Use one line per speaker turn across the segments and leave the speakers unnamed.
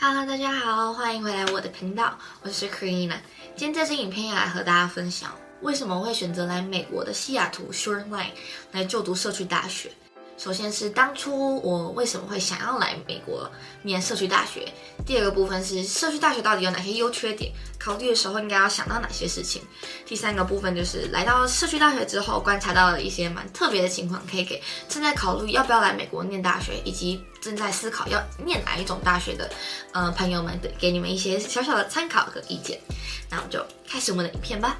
Hello，大家好，欢迎回来我的频道，我是 Karina。今天这支影片要来和大家分享，为什么会选择来美国的西雅图 Shoreline 来就读社区大学。首先是当初我为什么会想要来美国念社区大学，第二个部分是社区大学到底有哪些优缺点，考虑的时候应该要想到哪些事情。第三个部分就是来到社区大学之后，观察到了一些蛮特别的情况，可以给正在考虑要不要来美国念大学，以及正在思考要念哪一种大学的呃朋友们，给你们一些小小的参考和意见。那我们就开始我们的影片吧。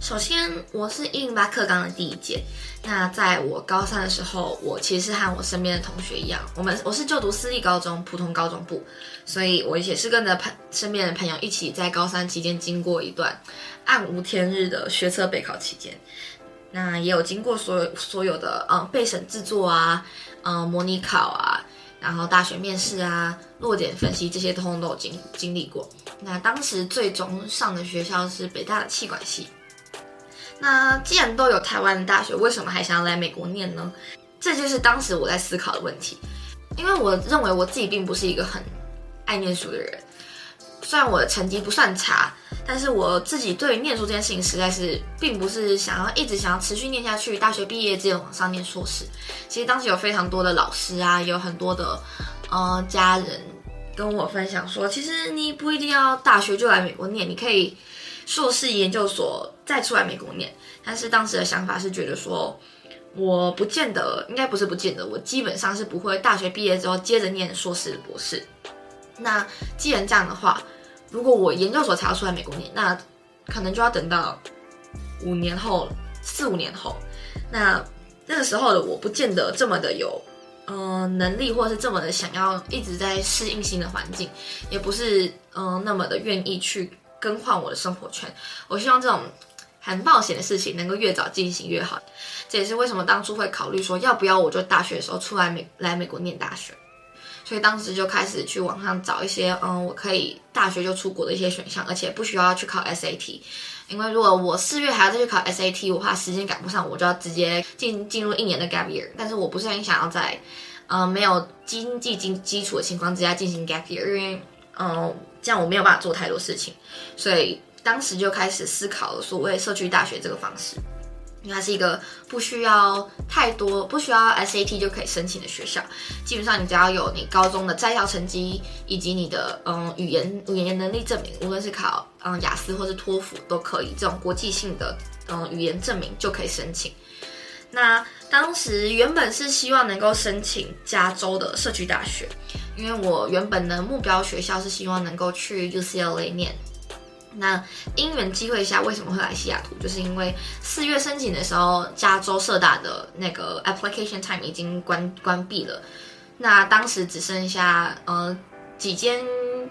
首先，我是一零八课纲的第一届。那在我高三的时候，我其实和我身边的同学一样，我们我是就读私立高中普通高中部，所以我也是跟着朋身边的朋友一起在高三期间经过一段暗无天日的学测备考期间。那也有经过所有所有的嗯备审制作啊，嗯模拟考啊，然后大学面试啊，落点分析这些通通都有经经历过。那当时最终上的学校是北大的气管系。那既然都有台湾的大学，为什么还想要来美国念呢？这就是当时我在思考的问题。因为我认为我自己并不是一个很爱念书的人，虽然我的成绩不算差，但是我自己对于念书这件事情实在是并不是想要一直想要持续念下去，大学毕业直接往上念硕士。其实当时有非常多的老师啊，有很多的呃家人跟我分享说，其实你不一定要大学就来美国念，你可以。硕士研究所再出来美国念，但是当时的想法是觉得说，我不见得，应该不是不见得，我基本上是不会大学毕业之后接着念硕士博士。那既然这样的话，如果我研究所才要出来美国念，那可能就要等到五年后、四五年后。那那个时候的我不见得这么的有，嗯，能力或者是这么的想要一直在适应新的环境，也不是嗯那么的愿意去。更换我的生活圈，我希望这种很冒险的事情能够越早进行越好。这也是为什么当初会考虑说要不要我就大学的时候出来美来美国念大学，所以当时就开始去网上找一些嗯我可以大学就出国的一些选项，而且不需要去考 SAT。因为如果我四月还要再去考 SAT，我怕时间赶不上，我就要直接进进入一年的 gap year。但是我不是很想要在嗯没有经济基基础的情况之下进行 gap year，因为嗯。这样我没有办法做太多事情，所以当时就开始思考了所谓社区大学这个方式，因为它是一个不需要太多、不需要 SAT 就可以申请的学校。基本上你只要有你高中的在校成绩，以及你的嗯语言语言能力证明，无论是考嗯雅思或是托福都可以，这种国际性的嗯语言证明就可以申请。那当时原本是希望能够申请加州的社区大学。因为我原本的目标学校是希望能够去 UCLA 念，那因缘机会下为什么会来西雅图？就是因为四月申请的时候，加州社大的那个 application time 已经关关闭了，那当时只剩下呃几间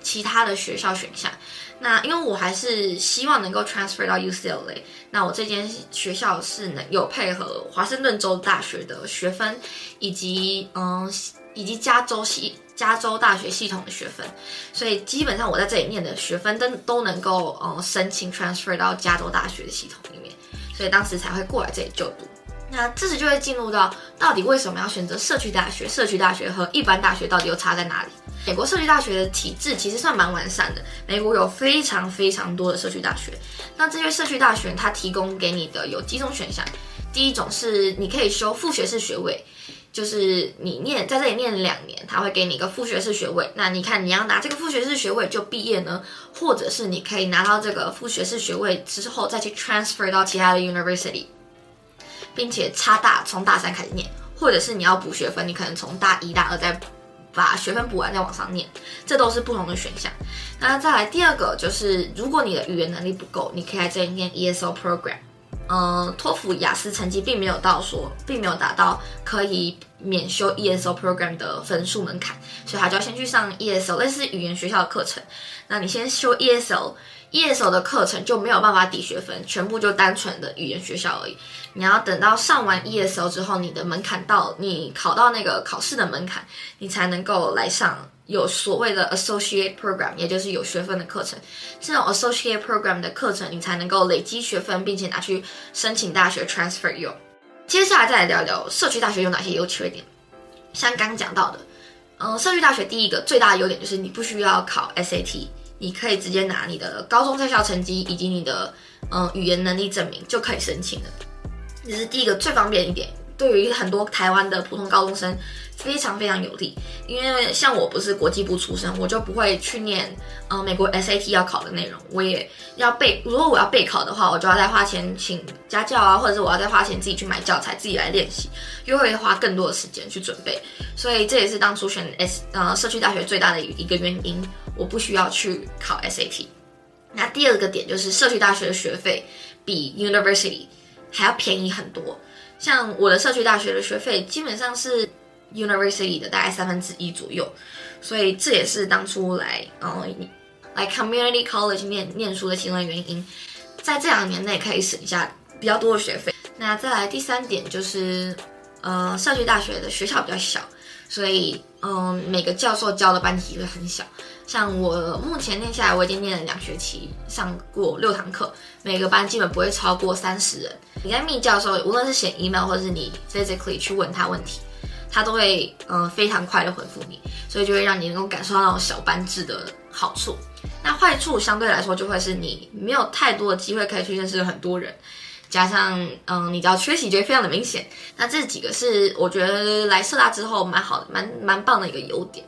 其他的学校选项。那因为我还是希望能够 transfer 到 UCLA，那我这间学校是能有配合华盛顿州大学的学分，以及嗯以及加州系。加州大学系统的学分，所以基本上我在这里念的学分都都能够呃申请 transfer 到加州大学的系统里面，所以当时才会过来这里就读。那这时就会进入到到底为什么要选择社区大学？社区大学和一般大学到底又差在哪里？美国社区大学的体制其实算蛮完善的，美国有非常非常多的社区大学。那这些社区大学它提供给你的有几种选项，第一种是你可以修副学士学位。就是你念在这里念两年，他会给你一个副学士学位。那你看你要拿这个副学士学位就毕业呢，或者是你可以拿到这个副学士学位之后再去 transfer 到其他的 university，并且差大从大三开始念，或者是你要补学分，你可能从大一大二再把学分补完再往上念，这都是不同的选项。那再来第二个就是，如果你的语言能力不够，你可以在这里念 ESO program。嗯，托福、雅思成绩并没有到说，并没有达到可以免修 ESO program 的分数门槛，所以他就要先去上 ESO，类似语言学校的课程。那你先修 ESO ESL 的课程就没有办法抵学分，全部就单纯的语言学校而已。你要等到上完 ESL 之后，你的门槛到，你考到那个考试的门槛，你才能够来上。有所谓的 associate program，也就是有学分的课程。这种 associate program 的课程，你才能够累积学分，并且拿去申请大学 transfer 用。接下来再来聊聊社区大学有哪些优缺点。像刚讲到的，嗯，社区大学第一个最大的优点就是你不需要考 SAT，你可以直接拿你的高中在校成绩以及你的嗯语言能力证明就可以申请了，这是第一个最方便一点。对于很多台湾的普通高中生非常非常有利，因为像我不是国际部出身，我就不会去念呃美国 SAT 要考的内容，我也要备。如果我要备考的话，我就要再花钱请家教啊，或者是我要再花钱自己去买教材，自己来练习，又会花更多的时间去准备。所以这也是当初选 S 呃社区大学最大的一个原因，我不需要去考 SAT。那第二个点就是社区大学的学费比 University 还要便宜很多。像我的社区大学的学费基本上是 University 的大概三分之一左右，所以这也是当初来嗯来 Community College 念念书的其中的原因，在这两年内可以省下比较多的学费。那再来第三点就是，呃，社区大学的学校比较小，所以嗯每个教授教的班级会很小。像我目前念下来，我已经念了两学期，上过六堂课，每个班基本不会超过三十人。你在密教授，无论是写 email 或者是你 physically 去问他问题，他都会嗯非常快的回复你，所以就会让你能够感受到那种小班制的好处。那坏处相对来说就会是你没有太多的机会可以去认识很多人，加上嗯你知道缺席就会非常的明显。那这几个是我觉得来社大之后蛮好的，蛮蛮棒的一个优点。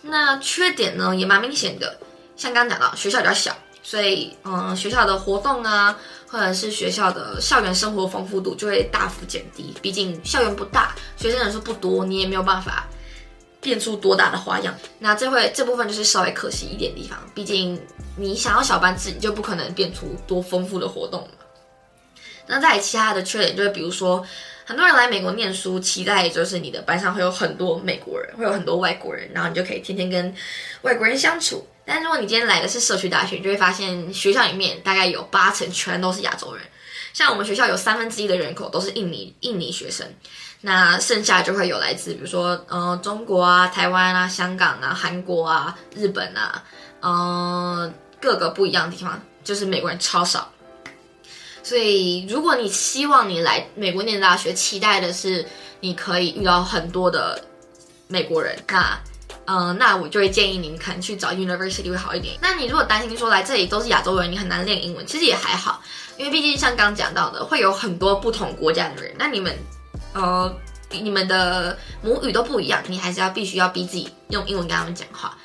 那缺点呢也蛮明显的，像刚刚讲到学校比较小，所以嗯学校的活动啊，或者是学校的校园生活丰富度就会大幅减低。毕竟校园不大，学生人数不多，你也没有办法变出多大的花样。那这会这部分就是稍微可惜一点地方。毕竟你想要小班制，你就不可能变出多丰富的活动嘛。那在其他的缺点就是比如说。很多人来美国念书，期待就是你的班上会有很多美国人，会有很多外国人，然后你就可以天天跟外国人相处。但如果你今天来的是社区大学，你就会发现学校里面大概有八成全都是亚洲人。像我们学校有三分之一的人口都是印尼印尼学生，那剩下就会有来自比如说呃中国啊、台湾啊、香港啊、韩国啊、日本啊，嗯各个不一样的地方，就是美国人超少。所以，如果你希望你来美国念大学，期待的是你可以遇到很多的美国人，那，嗯，那我就会建议您可能去找 University 会好一点。那你如果担心说来这里都是亚洲人，你很难练英文，其实也还好，因为毕竟像刚讲到的，会有很多不同国家的人，那你们，呃，你们的母语都不一样，你还是要必须要逼自己用英文跟他们讲话。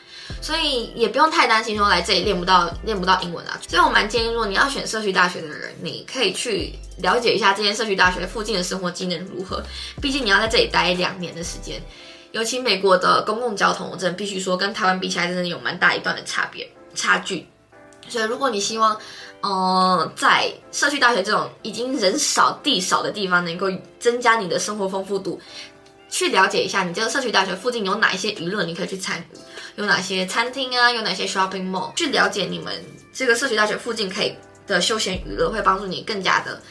所以也不用太担心说来这里练不到练不到英文啊。所以我蛮建议，如果你要选社区大学的人，你可以去了解一下这间社区大学附近的生活机能如何。毕竟你要在这里待两年的时间，尤其美国的公共交通，我真的必须说跟台湾比起来，真的有蛮大一段的差别差距。所以如果你希望，呃，在社区大学这种已经人少地少的地方，能够增加你的生活丰富度。去了解一下你这个社区大学附近有哪一些娱乐，你可以去参与，有哪些餐厅啊，有哪些 shopping mall，去了解你们这个社区大学附近可以的休闲娱乐，会帮助你更加的，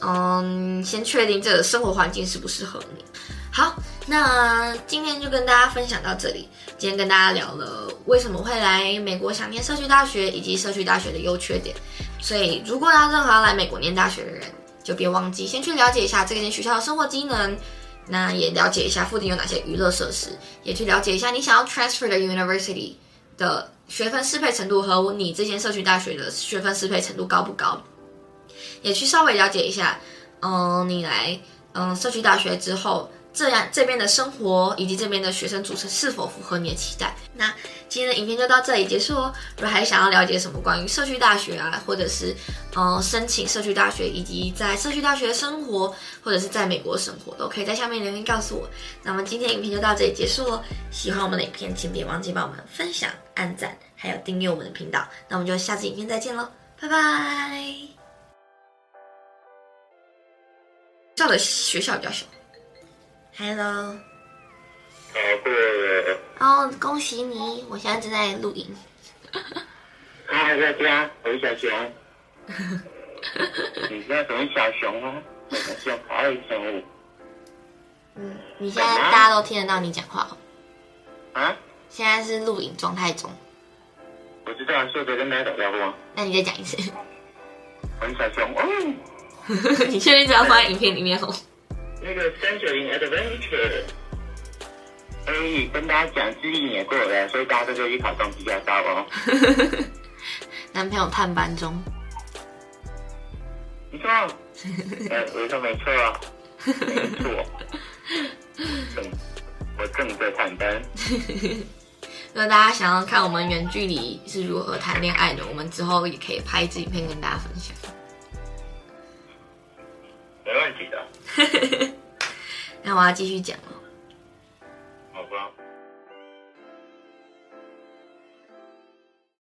嗯，先确定这个生活环境适不适合你。好，那今天就跟大家分享到这里。今天跟大家聊了为什么会来美国想念社区大学，以及社区大学的优缺点。所以，如果要任何要来美国念大学的人，就别忘记先去了解一下这间学校的生活机能。那也了解一下附近有哪些娱乐设施，也去了解一下你想要 transfer 的 university 的学分适配程度和你这间社区大学的学分适配程度高不高，也去稍微了解一下，嗯，你来嗯社区大学之后。这样这边的生活以及这边的学生组成是否符合你的期待？那今天的影片就到这里结束哦。如果还想要了解什么关于社区大学啊，或者是嗯申请社区大学，以及在社区大学生活，或者是在美国生活，都可以在下面留言告诉我。那么今天影片就到这里结束哦。喜欢我们的影片，请别忘记帮我们分享、按赞，还有订阅我们的频道。那我们就下次影片再见喽，拜拜。校的学校比较小。Hello，
好过了。
哦，恭喜你！我现在正在录音。
他还在家，我是小熊。你现在等小熊啊？小熊可爱生物。
嗯，你现在大家都听得到你讲话。
啊？
现在是录影状态中。
我知道，秀德跟大家打招呼。
那你再讲一次。
我是小熊哦。
你确定这要放在影片里面哦？
那个三九零 Adventure，所以跟大家讲，智力也过了，所以大家这个月考中比较高哦。
男朋友探班中，
你说？呃，我说没错啊，没错。正，我正在探班。
如果大家想要看我们远距离是如何谈恋爱的，我们之后也可以拍一支影片跟大家分享。那我要继续讲了。